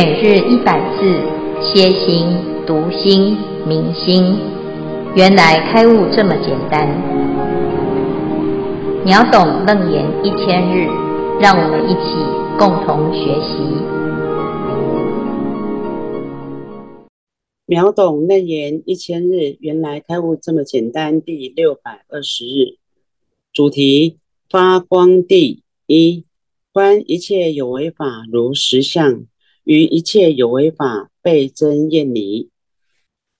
每日一百字，歇心、读心、明心，原来开悟这么简单。秒懂楞严一千日，让我们一起共同学习。秒懂楞严一千日，原来开悟这么简单。第六百二十日，主题：发光地一，观一切有为法如实相。于一切有为法倍增厌离。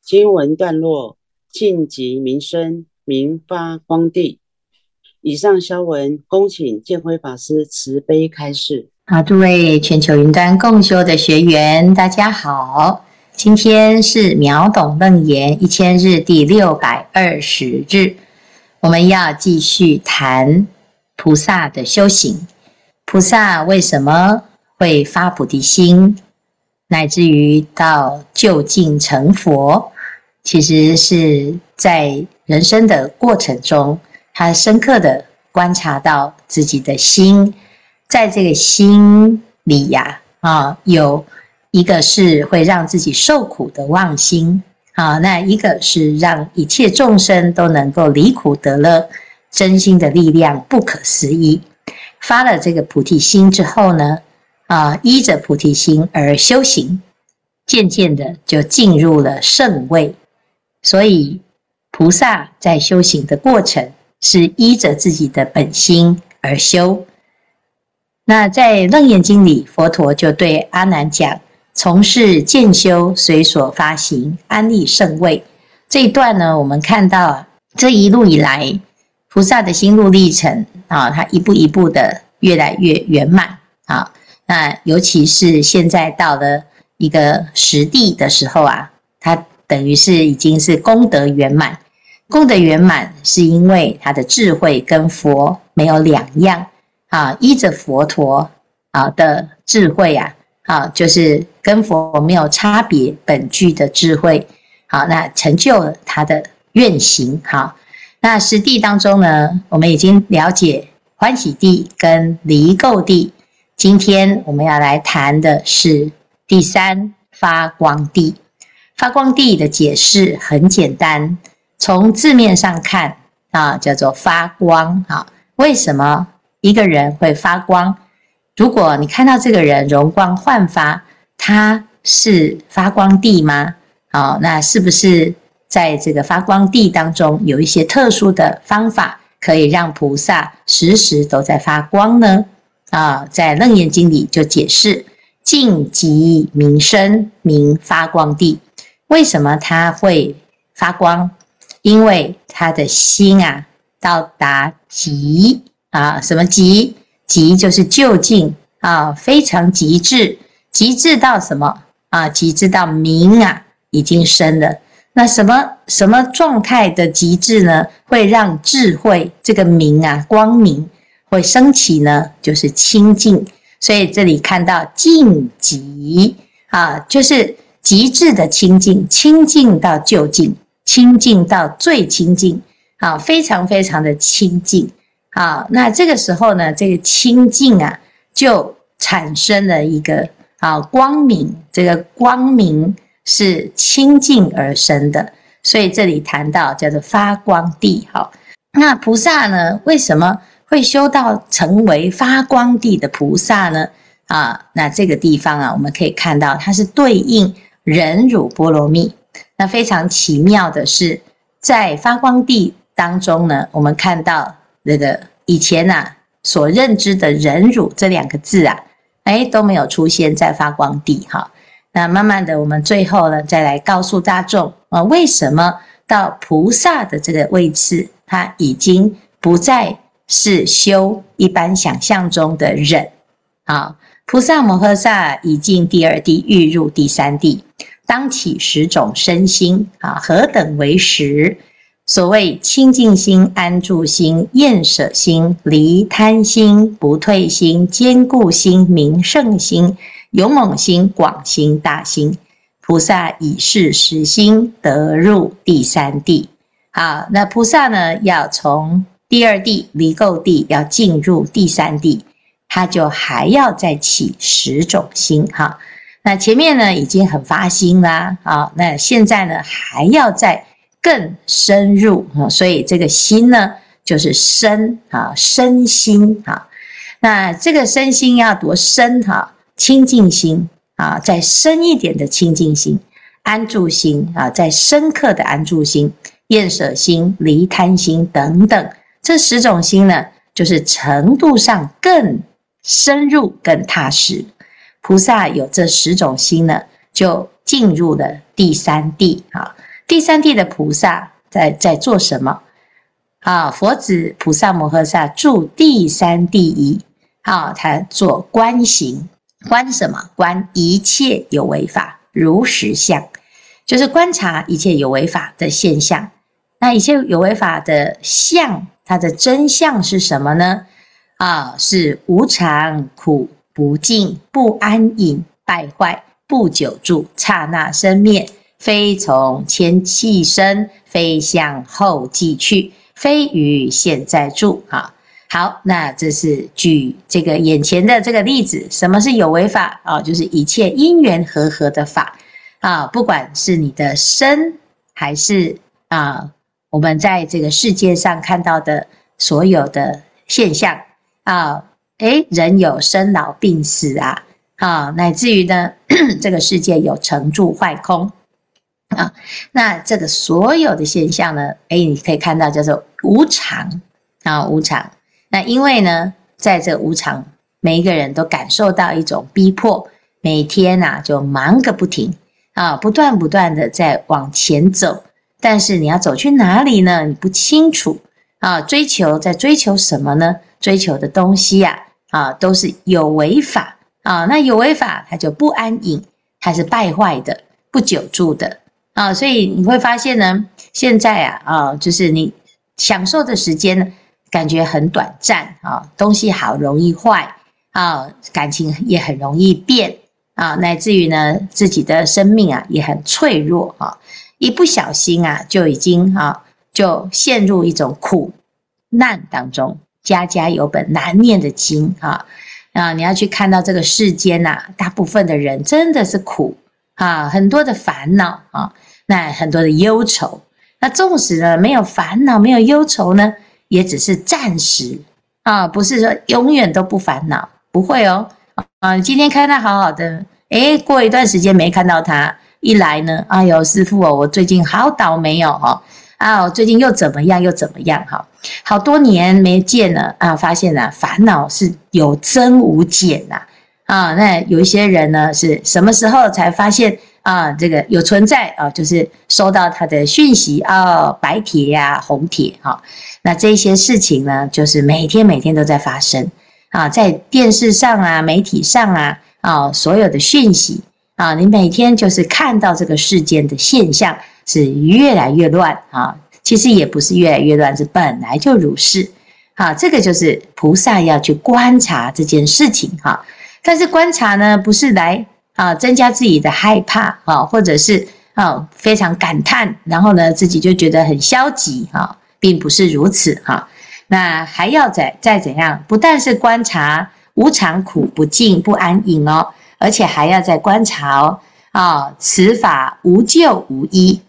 经文段落：净寂明生，名发光地。以上消文，恭请见辉法师慈悲开示。好，诸位全球云端共修的学员，大家好。今天是秒懂楞严一千日第六百二十日，我们要继续谈菩萨的修行。菩萨为什么会发菩提心，乃至于到究竟成佛，其实是在人生的过程中，他深刻的观察到自己的心，在这个心里呀，啊，有一个是会让自己受苦的妄心，啊，那一个是让一切众生都能够离苦得乐，真心的力量不可思议。发了这个菩提心之后呢，啊，依着菩提心而修行，渐渐的就进入了圣位。所以，菩萨在修行的过程是依着自己的本心而修。那在《楞严经》里，佛陀就对阿难讲：“从事渐修，随所发行，安立圣位。”这一段呢，我们看到啊，这一路以来，菩萨的心路历程啊，他一步一步的越来越圆满啊。那尤其是现在到了一个实地的时候啊，他等于是已经是功德圆满。功德圆满是因为他的智慧跟佛没有两样啊，依着佛陀啊的智慧啊，啊就是跟佛没有差别，本具的智慧，好，那成就了他的愿行。好，那实地当中呢，我们已经了解欢喜地跟离垢地。今天我们要来谈的是第三发光地。发光地的解释很简单，从字面上看啊，叫做发光啊。为什么一个人会发光？如果你看到这个人容光焕发，他是发光地吗？好，那是不是在这个发光地当中有一些特殊的方法，可以让菩萨时时都在发光呢？啊，在《楞严经》里就解释：净寂明生，名发光地。为什么他会发光？因为他的心啊，到达极啊，什么极？极就是究竟啊，非常极致，极致到什么啊？极致到明啊，已经生了。那什么什么状态的极致呢？会让智慧这个明啊，光明。会升起呢，就是清净，所以这里看到净极啊，就是极致的清净，清净到究竟，清净到最清净，啊，非常非常的清净，啊，那这个时候呢，这个清净啊，就产生了一个啊光明，这个光明是清净而生的，所以这里谈到叫做发光地，好，那菩萨呢，为什么？会修到成为发光地的菩萨呢？啊，那这个地方啊，我们可以看到它是对应忍辱波罗蜜。那非常奇妙的是，在发光地当中呢，我们看到那个以前呐、啊、所认知的忍辱这两个字啊，哎都没有出现在发光地哈。那慢慢的，我们最后呢，再来告诉大众啊，为什么到菩萨的这个位置，他已经不再。是修一般想象中的忍，啊，菩萨摩诃萨已进第二地，欲入第三地，当起十种身心，啊，何等为十？所谓清净心、安住心、厌舍心、离贪心、不退心、坚固心、明胜心、勇猛心、广心、大心，菩萨以是十心得入第三地。好，那菩萨呢，要从。第二地离垢地要进入第三地，他就还要再起十种心哈。那前面呢已经很发心啦，啊，那现在呢还要再更深入啊，所以这个心呢就是身啊，身心啊。那这个身心要多深哈？清净心啊，再深一点的清净心，安住心啊，再深刻的安住心，厌舍心、离贪心等等，这十种心呢，就是程度上更深入、更踏实。菩萨有这十种心呢，就进入了第三地啊。第三地的菩萨在在做什么？啊，佛子菩萨摩诃萨住第三地仪。啊，他做观行，观什么？观一切有为法如实相，就是观察一切有为法的现象。那一切有为法的相，它的真相是什么呢？啊，是无常、苦、不净、不安隐、败坏、不久住、刹那生灭，非从前期生，非向后继去，非于现在住。啊。好，那这是举这个眼前的这个例子，什么是有为法啊？就是一切因缘和合的法啊，不管是你的身，还是啊，我们在这个世界上看到的所有的现象。啊，诶，人有生老病死啊，啊，乃至于呢，这个世界有成住坏空。啊，那这个所有的现象呢，诶，你可以看到叫做无常。啊，无常。那因为呢，在这无常，每一个人都感受到一种逼迫，每天呐、啊、就忙个不停。啊，不断不断的在往前走，但是你要走去哪里呢？你不清楚啊，追求在追求什么呢？追求的东西呀啊，都是有为法啊，那有为法它就不安隐，它是败坏的，不久住的啊，所以你会发现呢，现在啊啊，就是你享受的时间。感觉很短暂啊，东西好容易坏啊，感情也很容易变啊，乃至于呢，自己的生命啊也很脆弱啊，一不小心啊，就已经啊，就陷入一种苦难当中。家家有本难念的经啊啊，你要去看到这个世间呐，大部分的人真的是苦啊，很多的烦恼啊，那很多的忧愁。那纵使呢没有烦恼，没有忧愁呢，也只是暂时啊，不是说永远都不烦恼，不会哦。啊，今天看他好好的，诶，过一段时间没看到他，一来呢，哎呦，师父哦，我最近好倒霉哦，哈啊，最近又怎么样又怎么样哈，好多年没见了啊，发现啊，烦恼是有增无减呐啊。那有一些人呢，是什么时候才发现啊？这个有存在啊，就是收到他的讯息啊，白帖呀，红帖哈。那这些事情呢，就是每天每天都在发生啊，在电视上啊、媒体上啊啊，所有的讯息啊，你每天就是看到这个世间的现象是越来越乱啊。其实也不是越来越乱，是本来就如是啊。这个就是菩萨要去观察这件事情哈。但是观察呢，不是来啊增加自己的害怕啊，或者是啊非常感叹，然后呢自己就觉得很消极哈。并不是如此哈，那还要再再怎样？不但是观察无常、苦、不净、不安隐哦，而且还要再观察哦啊，此法无救无依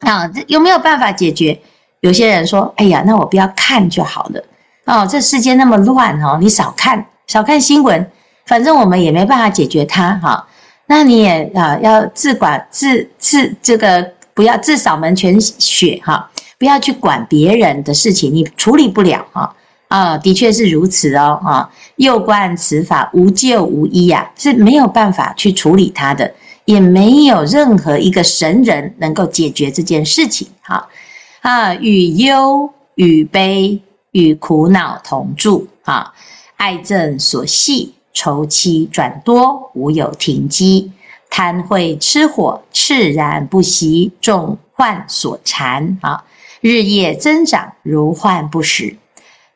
啊，这有没有办法解决？有些人说：“哎呀，那我不要看就好了哦，这世界那么乱哦，你少看少看新闻，反正我们也没办法解决它哈。那你也啊要自管自自这个不要自扫门前雪哈。”不要去管别人的事情，你处理不了啊，的确是如此哦啊。右观此法无救无依呀，是没有办法去处理它的，也没有任何一个神人能够解决这件事情。哈啊，与忧与悲与苦恼同住啊，爱憎所系，愁戚转多，无有停机，贪会痴火，炽然不息，众患所缠啊。日夜增长，如患不食。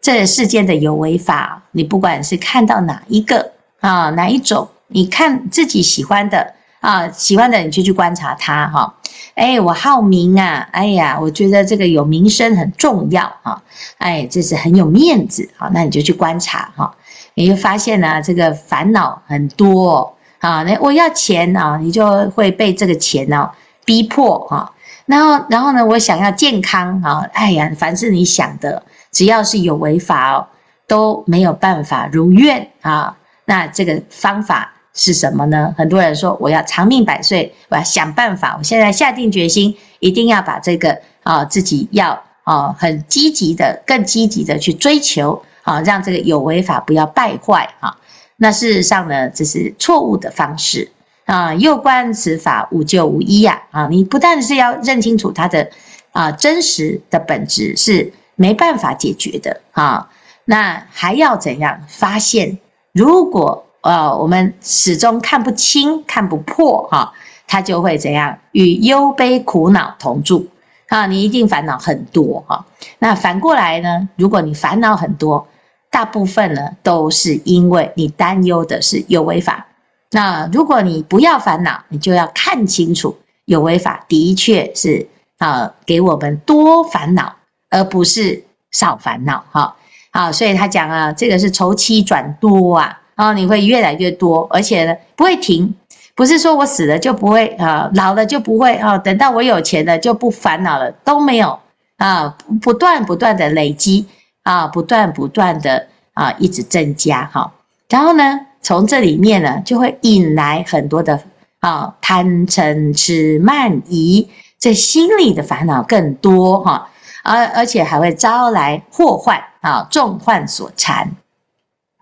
这世间的有为法，你不管是看到哪一个啊，哪一种，你看自己喜欢的啊，喜欢的你就去观察它哈。哎，我好名啊，哎呀，我觉得这个有名声很重要啊。哎，这是很有面子，啊，那你就去观察哈。你就发现呢，这个烦恼很多啊，那我要钱啊，你就会被这个钱呢逼迫啊。然后，然后呢，我想要健康啊，哎呀，凡是你想的，只要是有违法哦，都没有办法如愿啊。那这个方法是什么呢？很多人说我要长命百岁，我要想办法，我现在下定决心，一定要把这个啊自己要啊很积极的、更积极的去追求啊，让这个有违法不要败坏啊。那事实上呢，这是错误的方式。啊，又观此法无救无依呀！啊，你不但是要认清楚它的啊真实的本质是没办法解决的啊，那还要怎样发现？如果呃我们始终看不清、看不破哈，它就会怎样与忧悲苦恼同住啊？你一定烦恼很多哈。那反过来呢？如果你烦恼很多，大部分呢都是因为你担忧的是有为法。那如果你不要烦恼，你就要看清楚，有为法的确是啊，给我们多烦恼，而不是少烦恼哈。好，所以他讲啊，这个是愁七转多啊，然后你会越来越多，而且呢不会停，不是说我死了就不会啊，老了就不会啊，等到我有钱了就不烦恼了，都没有啊，不断不断的累积啊，不断不断的啊，一直增加哈，然后呢？从这里面呢，就会引来很多的啊贪嗔痴慢疑，这心里的烦恼更多哈，而而且还会招来祸患啊，众患所缠，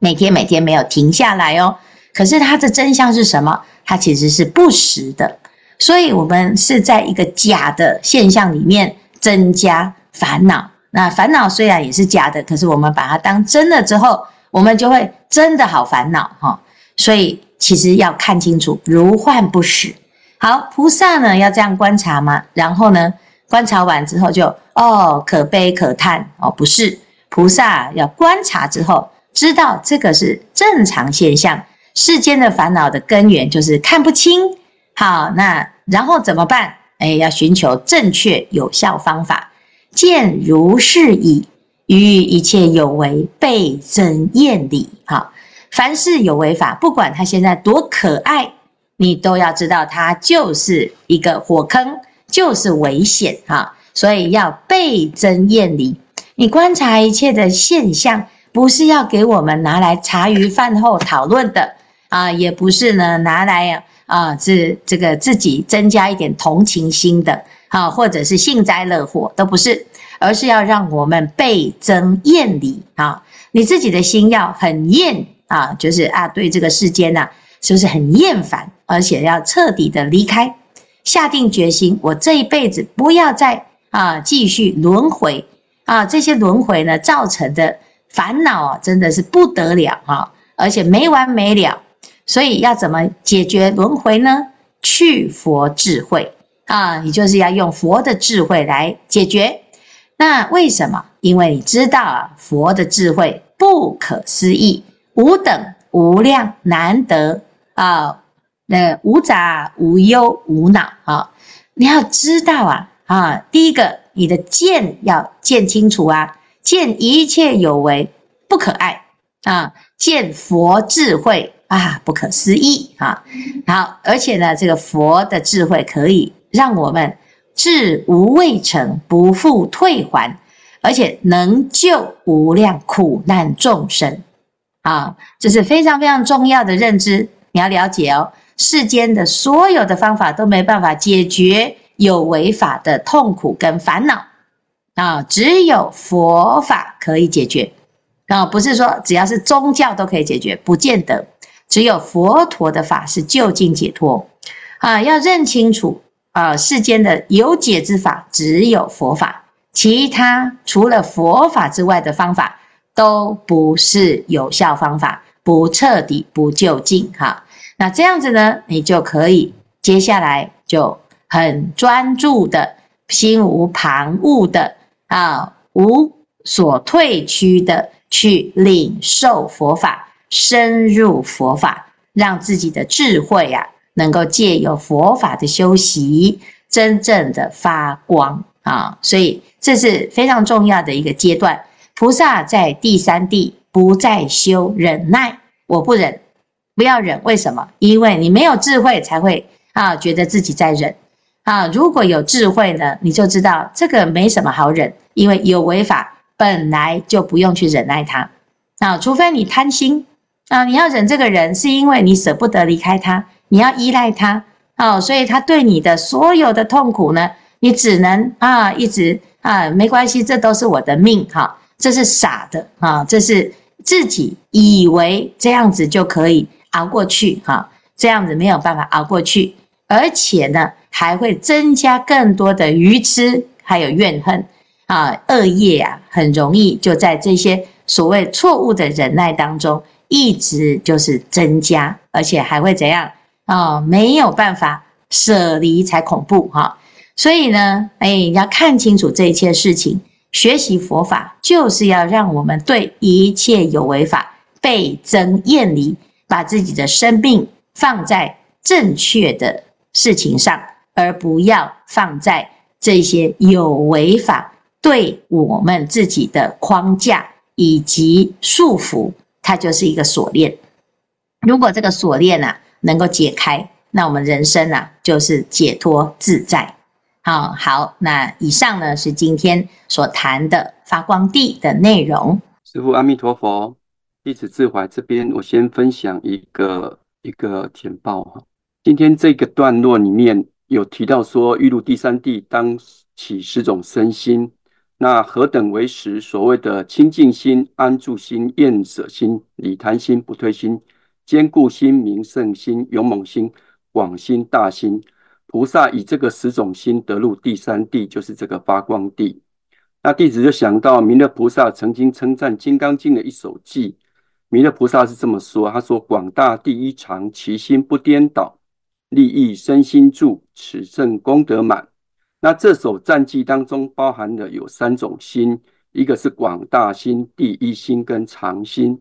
每天每天没有停下来哦。可是它的真相是什么？它其实是不实的，所以我们是在一个假的现象里面增加烦恼。那烦恼虽然也是假的，可是我们把它当真了之后。我们就会真的好烦恼哈，所以其实要看清楚如幻不实。好，菩萨呢要这样观察吗？然后呢，观察完之后就哦，可悲可叹哦，不是，菩萨要观察之后，知道这个是正常现象。世间的烦恼的根源就是看不清。好，那然后怎么办？哎，要寻求正确有效方法，见如是已。于一切有为倍增厌离，哈，凡是有为法，不管它现在多可爱，你都要知道它就是一个火坑，就是危险，哈，所以要倍增厌离。你观察一切的现象，不是要给我们拿来茶余饭后讨论的啊，也不是呢拿来啊，是这个自己增加一点同情心的，啊，或者是幸灾乐祸，都不是。而是要让我们倍增厌离啊！你自己的心要很厌啊，就是啊，对这个世间呐，是不是很厌烦？而且要彻底的离开，下定决心，我这一辈子不要再啊继续轮回啊！这些轮回呢造成的烦恼啊，真的是不得了啊，而且没完没了。所以要怎么解决轮回呢？去佛智慧啊，你就是要用佛的智慧来解决。那为什么？因为你知道啊，佛的智慧不可思议，无等无量难得啊，那无杂无忧无恼啊！你要知道啊啊，第一个，你的见要见清楚啊，见一切有为不可爱啊，见佛智慧啊不可思议啊！好，而且呢，这个佛的智慧可以让我们。至无畏成，不复退还，而且能救无量苦难众生啊！这是非常非常重要的认知，你要了解哦。世间的所有的方法都没办法解决有为法的痛苦跟烦恼啊，只有佛法可以解决啊！不是说只要是宗教都可以解决，不见得。只有佛陀的法是就近解脱啊！要认清楚。啊，世间的有解之法只有佛法，其他除了佛法之外的方法都不是有效方法，不彻底，不就近。哈，那这样子呢，你就可以接下来就很专注的，心无旁骛的啊，无所退屈的去领受佛法，深入佛法，让自己的智慧、啊。能够借由佛法的修习，真正的发光啊！所以这是非常重要的一个阶段。菩萨在第三地不再修忍耐，我不忍不要忍。为什么？因为你没有智慧，才会啊觉得自己在忍啊。如果有智慧呢，你就知道这个没什么好忍，因为有违法本来就不用去忍耐他啊，除非你贪心啊，你要忍这个人，是因为你舍不得离开他，你要依赖他啊，所以他对你的所有的痛苦呢，你只能啊一直啊没关系，这都是我的命哈，这是傻的啊，这是。自己以为这样子就可以熬过去哈，这样子没有办法熬过去，而且呢还会增加更多的愚痴，还有怨恨啊，恶业啊，很容易就在这些所谓错误的忍耐当中，一直就是增加，而且还会怎样啊？没有办法舍离才恐怖哈，所以呢，哎，要看清楚这一切事情。学习佛法就是要让我们对一切有为法倍增厌离，把自己的生命放在正确的事情上，而不要放在这些有违法对我们自己的框架以及束缚，它就是一个锁链。如果这个锁链啊能够解开，那我们人生啊就是解脱自在。好好，那以上呢是今天所谈的发光地的内容。师父阿弥陀佛，弟子志怀这边，我先分享一个一个简报哈。今天这个段落里面有提到说，欲入第三地，当起十种身心。那何等为十？所谓的清净心、安住心、厌舍心、理贪心、不退心、坚固心、明胜心、勇猛心、广心、大心。菩萨以这个十种心得入第三地，就是这个发光地。那弟子就想到弥勒菩萨曾经称赞《金刚经》的一首偈，弥勒菩萨是这么说：“他说广大第一常，其心不颠倒，利益身心住，此圣功德满。”那这首赞偈当中包含了有三种心，一个是广大心、第一心跟常心。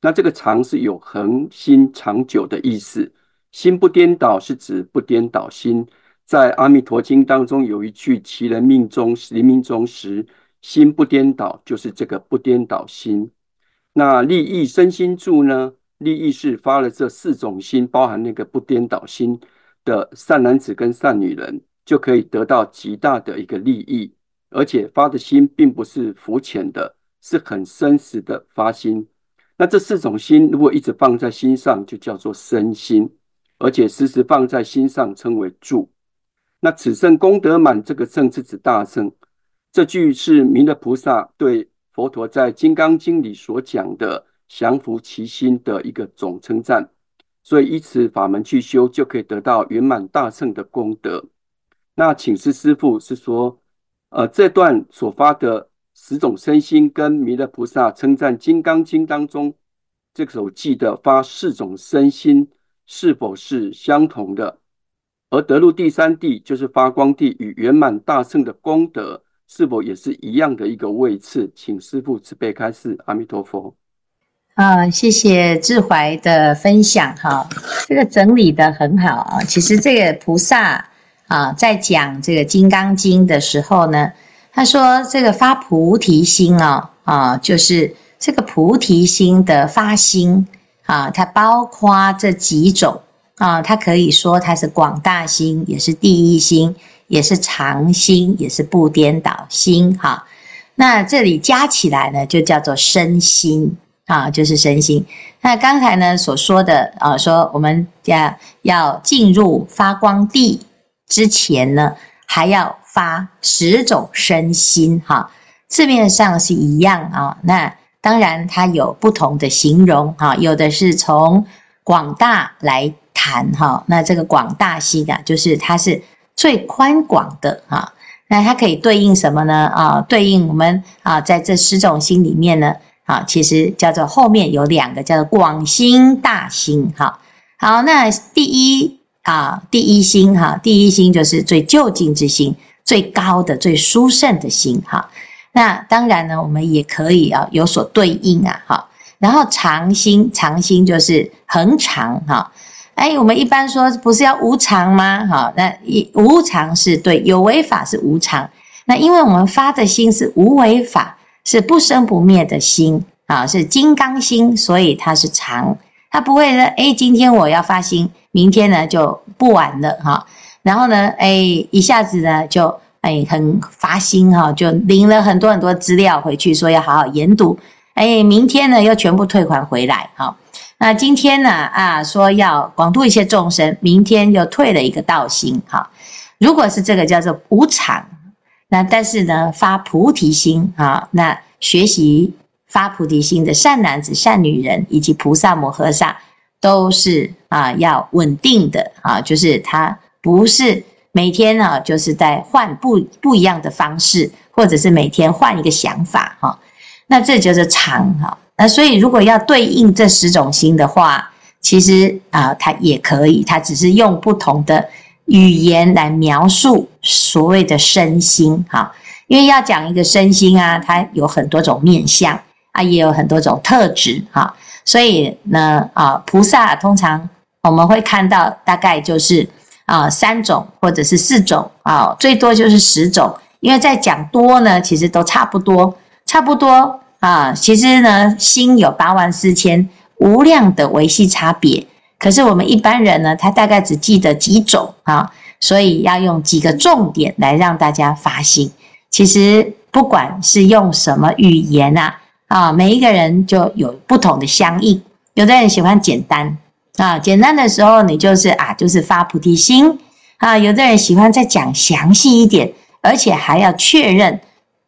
那这个常是有恒心长久的意思。心不颠倒是指不颠倒心，在《阿弥陀经》当中有一句：“其人命中临命终时，心不颠倒”，就是这个不颠倒心。那利益身心住呢？利益是发了这四种心，包含那个不颠倒心的善男子跟善女人，就可以得到极大的一个利益。而且发的心并不是浮浅的，是很深实的发心。那这四种心如果一直放在心上，就叫做身心。而且时时放在心上，称为住。那此圣功德满，这个圣是指大圣。这句是弥勒菩萨对佛陀在《金刚经》里所讲的降伏其心的一个总称赞。所以依此法门去修，就可以得到圆满大圣的功德。那请示师父是说，呃，这段所发的十种身心，跟弥勒菩萨称赞《金刚经》当中这首偈的发四种身心。是否是相同的？而得入第三地，就是发光地与圆满大圣的功德，是否也是一样的一个位次？请师父慈悲开示。阿弥陀佛。啊，谢谢志怀的分享哈，这个整理得很好啊。其实这个菩萨啊，在讲这个《金刚经》的时候呢，他说这个发菩提心啊啊，就是这个菩提心的发心。啊，它包括这几种啊，它可以说它是广大心，也是第一心，也是常心，也是不颠倒心。哈、那这里加起来呢，就叫做身心啊，就是身心。那刚才呢所说的啊，说我们要要进入发光地之前呢，还要发十种身心。哈、字面上是一样啊，那。当然，它有不同的形容哈，有的是从广大来谈哈，那这个广大心啊，就是它是最宽广的哈，那它可以对应什么呢？啊，对应我们啊，在这十种心里面呢，啊，其实叫做后面有两个叫做广心大心哈。好，那第一啊，第一心哈，第一心就是最究竟之心，最高的、最殊胜的心哈。那当然呢，我们也可以啊有所对应啊，哈。然后常心，常心就是恒常哈。哎，我们一般说不是要无常吗？哈，那一无常是对，有为法是无常。那因为我们发的心是无为法，是不生不灭的心啊，是金刚心，所以它是常。它不会说，哎，今天我要发心，明天呢就不玩了哈。然后呢，哎，一下子呢就哎很发心哈，就领了很多很多资料回去，说要好好研读。哎，明天呢又全部退还回来哈。那今天呢啊说要广度一些众生，明天又退了一个道心哈。如果是这个叫做无常，那但是呢发菩提心啊，那学习发菩提心的善男子、善女人以及菩萨摩诃萨，都是啊要稳定的啊，就是他不是每天啊就是在换不不一样的方式，或者是每天换一个想法哈。那这就是常哈。那所以如果要对应这十种心的话，其实啊它也可以，它只是用不同的。语言来描述所谓的身心哈，因为要讲一个身心啊，它有很多种面相啊，也有很多种特质哈，所以呢啊，菩萨通常我们会看到大概就是啊三种或者是四种啊，最多就是十种，因为再讲多呢，其实都差不多，差不多啊，其实呢心有八万四千无量的微细差别。可是我们一般人呢，他大概只记得几种啊，所以要用几个重点来让大家发心。其实不管是用什么语言啊，啊，每一个人就有不同的相应。有的人喜欢简单啊，简单的时候你就是啊，就是发菩提心啊。有的人喜欢再讲详细一点，而且还要确认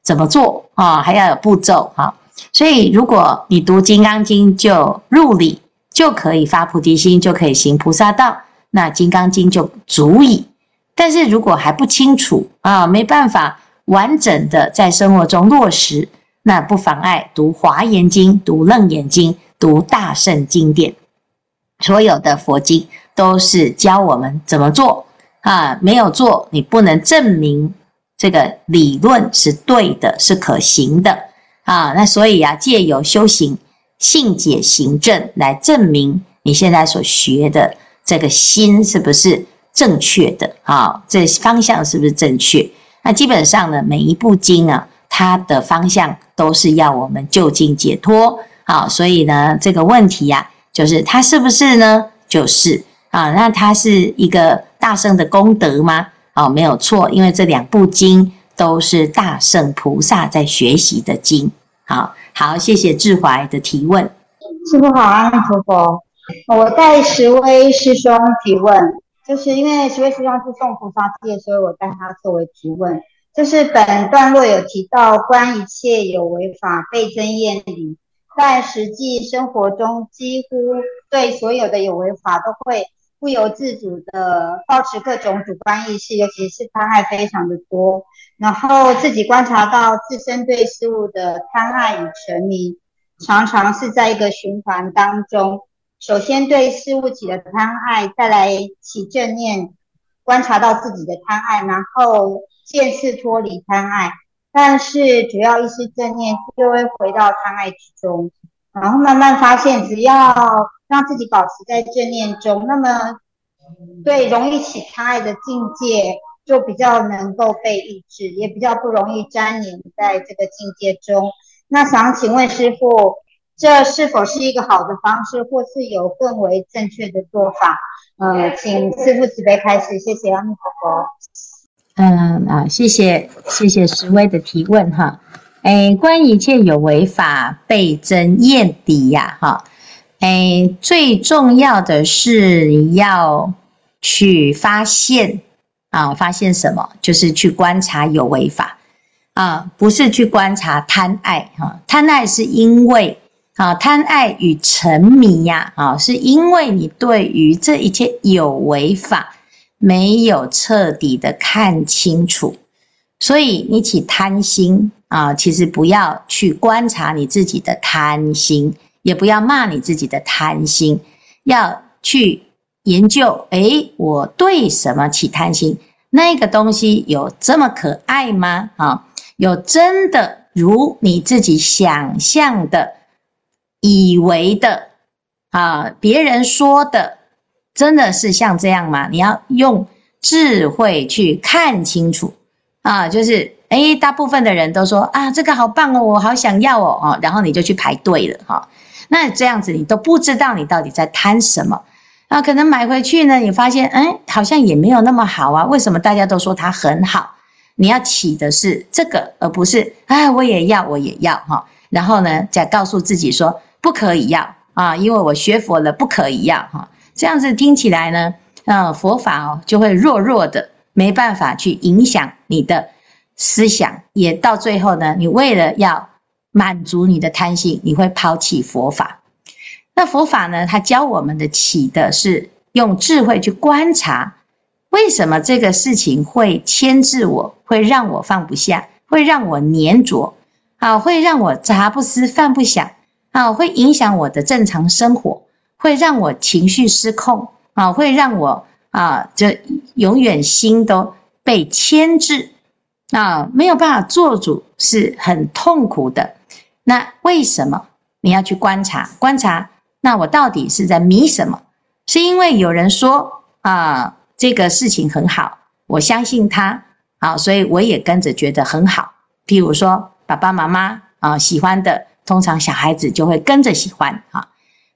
怎么做啊，还要有步骤啊。所以如果你读《金刚经》就入理。就可以发菩提心，就可以行菩萨道，那《金刚经》就足矣。但是如果还不清楚啊，没办法完整的在生活中落实，那不妨碍读《华严经》、读《楞严经》、读大圣经典。所有的佛经都是教我们怎么做啊，没有做，你不能证明这个理论是对的，是可行的啊。那所以啊，借由修行。信解行证来证明你现在所学的这个心是不是正确的啊？这方向是不是正确？那基本上呢，每一部经啊，它的方向都是要我们就近解脱啊。所以呢，这个问题呀、就是它是不是呢？就是啊，那它是一个大圣的功德吗？哦，没有错，因为这两部经都是大圣菩萨在学习的经。好。好，谢谢志怀的提问。师父好，阿弥陀佛。我带十位师兄提问，就是因为十位师兄是送菩萨戒，所以我带他作为提问。就是本段落有提到，观一切有为法，被增厌离。在实际生活中，几乎对所有的有为法都会不由自主的保持各种主观意识，尤其是贪爱非常的多。然后自己观察到自身对事物的贪爱与沉迷，常常是在一个循环当中。首先对事物起了贪爱，再来起正念，观察到自己的贪爱，然后渐次脱离贪爱。但是主要意识正念就会回到贪爱之中，然后慢慢发现，只要让自己保持在正念中，那么对容易起贪爱的境界。就比较能够被抑制，也比较不容易粘黏在这个境界中。那想请问师父，这是否是一个好的方式，或是有更为正确的做法？呃，请师父慈悲开示，谢谢阿弥陀佛。嗯啊，谢谢谢谢十位的提问哈。哎，观一切有为法，被增厌离呀哈。哎，最重要的是你要去发现。啊，发现什么？就是去观察有为法啊，不是去观察贪爱哈。贪爱是因为啊，贪爱与沉迷呀啊，是因为你对于这一切有为法没有彻底的看清楚，所以你起贪心啊。其实不要去观察你自己的贪心，也不要骂你自己的贪心，要去。研究，诶，我对什么起贪心？那个东西有这么可爱吗？啊，有真的如你自己想象的、以为的啊？别人说的，真的是像这样吗？你要用智慧去看清楚啊！就是，诶，大部分的人都说啊，这个好棒哦，我好想要哦，然后你就去排队了哈。那这样子你都不知道你到底在贪什么啊？可能买回去呢，你发现哎，好像也没有那么好啊。为什么大家都说它很好？你要起的是这个，而不是哎，我也要，我也要哈。然后呢，再告诉自己说不可以要啊，因为我学佛了，不可以要哈。这样子听起来呢，呃，佛法哦就会弱弱的，没办法去影响你的思想，也到最后呢，你为了要。满足你的贪心，你会抛弃佛法。那佛法呢？它教我们的起的是用智慧去观察，为什么这个事情会牵制我，会让我放不下，会让我黏着啊，会让我茶不思饭不想啊，会影响我的正常生活，会让我情绪失控啊，会让我啊，这永远心都被牵制啊，没有办法做主，是很痛苦的。那为什么你要去观察？观察，那我到底是在迷什么？是因为有人说啊，这个事情很好，我相信他啊，所以我也跟着觉得很好。譬如说，爸爸妈妈啊喜欢的，通常小孩子就会跟着喜欢啊。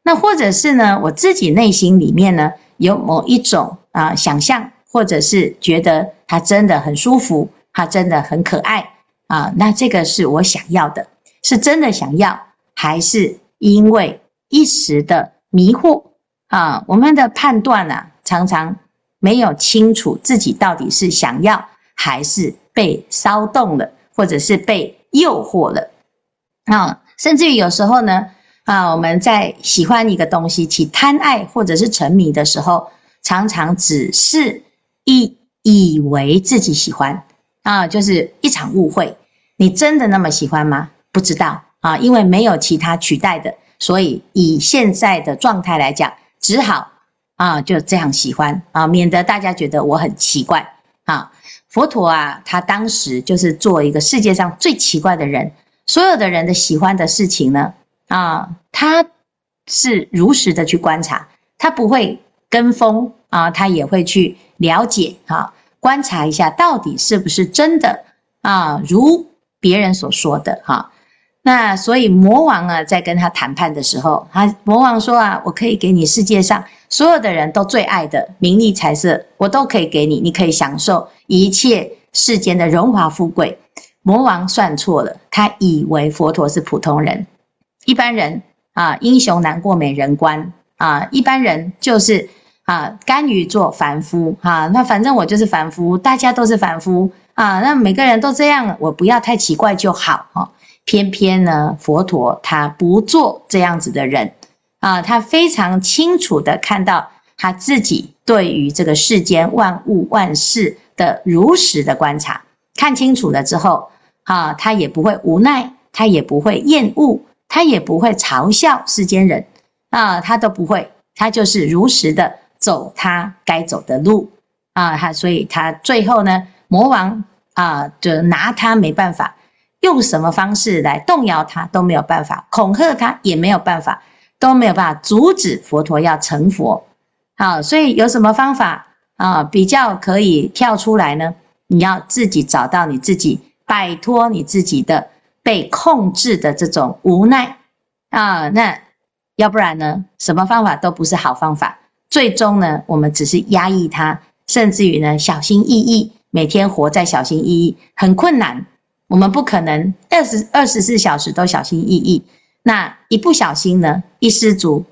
那或者是呢，我自己内心里面呢有某一种啊想象，或者是觉得他真的很舒服，他真的很可爱啊，那这个是我想要的。是真的想要，还是因为一时的迷惑啊？我们的判断啊，常常没有清楚自己到底是想要，还是被骚动了，或者是被诱惑了啊？甚至于有时候呢，啊，我们在喜欢一个东西起贪爱或者是沉迷的时候，常常只是一以为自己喜欢啊，就是一场误会。你真的那么喜欢吗？不知道啊，因为没有其他取代的，所以以现在的状态来讲，只好啊就这样喜欢啊，免得大家觉得我很奇怪啊。佛陀啊，他当时就是做一个世界上最奇怪的人，所有的人的喜欢的事情呢，啊，他是如实的去观察，他不会跟风啊，他也会去了解啊，观察一下到底是不是真的啊，如别人所说的哈。那所以魔王啊，在跟他谈判的时候，他魔王说啊，我可以给你世界上所有的人都最爱的名利财色，我都可以给你，你可以享受一切世间的荣华富贵。魔王算错了，他以为佛陀是普通人，一般人啊，英雄难过美人关啊，一般人就是啊，甘于做凡夫啊，那反正我就是凡夫，大家都是凡夫啊，那每个人都这样，我不要太奇怪就好哈。偏偏呢，佛陀他不做这样子的人。啊，他非常清楚的看到他自己对于这个世间万物万事的如实的观察，看清楚了之后啊，他也不会无奈，他也不会厌恶，他也不会嘲笑世间人。啊，他都不会，他就是如实的走他该走的路。啊，他所以他最后呢，魔王啊就拿他没办法。用什么方式来动摇他都没有办法，恐吓他也没有办法，都没有办法阻止佛陀要成佛。好，所以有什么方法啊比较可以跳出来呢？你要自己找到你自己，摆脱你自己的被控制的这种无奈啊。那要不然呢？什么方法都不是好方法。最终呢，我们只是压抑他，甚至于呢，小心翼翼，每天活在小心翼翼，很困难。我们不可能二十二十四小时都小心翼翼，那一不小心呢，一失足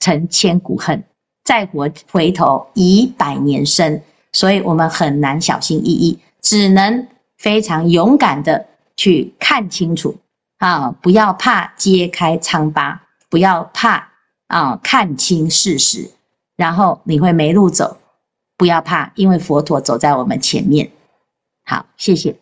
成千古恨，再回回头已百年身，所以我们很难小心翼翼，只能非常勇敢的去看清楚啊！不要怕揭开疮疤，不要怕啊，看清事实，然后你会没路走。不要怕，因为佛陀走在我们前面。好，谢谢。